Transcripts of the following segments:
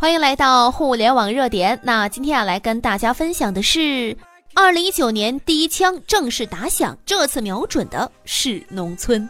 欢迎来到互联网热点。那今天要来跟大家分享的是，二零一九年第一枪正式打响，这次瞄准的是农村。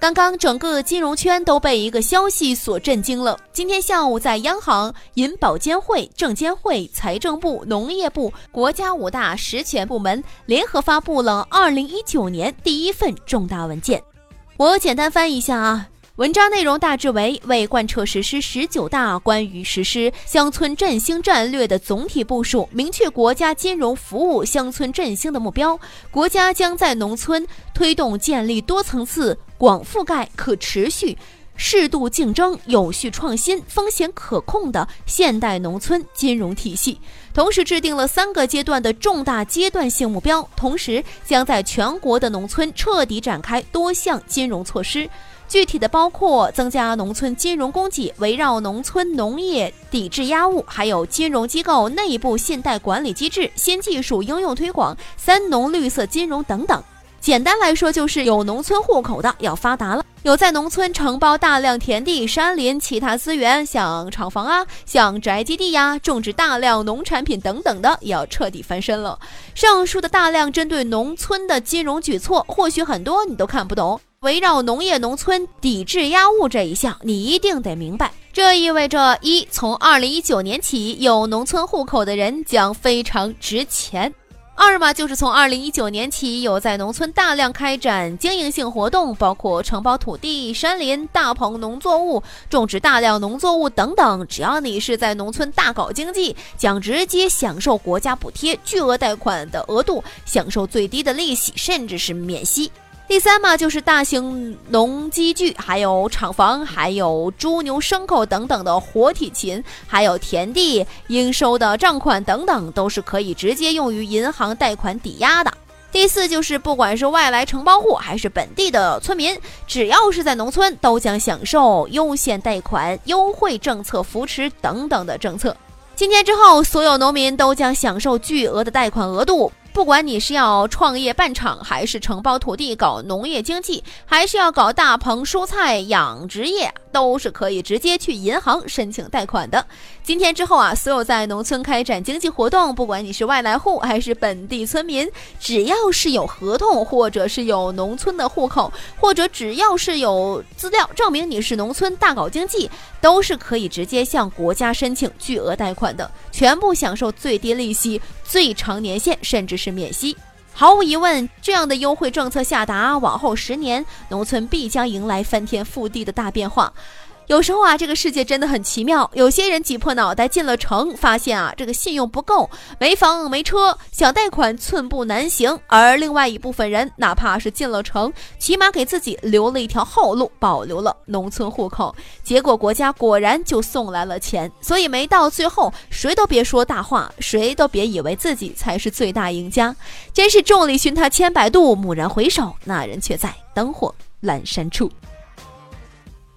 刚刚整个金融圈都被一个消息所震惊了。今天下午，在央行、银保监会、证监会、财政部、农业部、国家五大实权部门联合发布了二零一九年第一份重大文件。我简单翻译一下啊，文章内容大致为：为贯彻实施十九大关于实施乡村振兴战略的总体部署，明确国家金融服务乡村振兴的目标，国家将在农村推动建立多层次、广覆盖、可持续。适度竞争、有序创新、风险可控的现代农村金融体系，同时制定了三个阶段的重大阶段性目标，同时将在全国的农村彻底展开多项金融措施。具体的包括增加农村金融供给，围绕农村农业抵制压物，还有金融机构内部信贷管理机制、新技术应用推广、三农绿色金融等等。简单来说，就是有农村户口的要发达了，有在农村承包大量田地、山林、其他资源，像厂房啊、像宅基地呀，种植大量农产品等等的，也要彻底翻身了。上述的大量针对农村的金融举措，或许很多你都看不懂。围绕农业农村抵制压物这一项，你一定得明白。这意味着一，从二零一九年起，有农村户口的人将非常值钱。二嘛，就是从二零一九年起，有在农村大量开展经营性活动，包括承包土地、山林、大棚农作物、种植大量农作物等等。只要你是在农村大搞经济，将直接享受国家补贴、巨额贷款的额度，享受最低的利息，甚至是免息。第三嘛，就是大型农机具，还有厂房，还有猪牛牲口等等的活体禽，还有田地应收的账款等等，都是可以直接用于银行贷款抵押的。第四就是不管是外来承包户还是本地的村民，只要是在农村，都将享受优先贷款、优惠政策扶持等等的政策。今天之后，所有农民都将享受巨额的贷款额度。不管你是要创业办厂，还是承包土地搞农业经济，还是要搞大棚蔬菜养殖业，都是可以直接去银行申请贷款的。今天之后啊，所有在农村开展经济活动，不管你是外来户还是本地村民，只要是有合同，或者是有农村的户口，或者只要是有资料证明你是农村大搞经济，都是可以直接向国家申请巨额贷款的，全部享受最低利息、最长年限，甚至是。免息，毫无疑问，这样的优惠政策下达，往后十年，农村必将迎来翻天覆地的大变化。有时候啊，这个世界真的很奇妙。有些人挤破脑袋进了城，发现啊，这个信用不够，没房没车，想贷款寸步难行。而另外一部分人，哪怕是进了城，起码给自己留了一条后路，保留了农村户口。结果国家果然就送来了钱。所以没到最后，谁都别说大话，谁都别以为自己才是最大赢家。真是众里寻他千百度，蓦然回首，那人却在灯火阑珊处。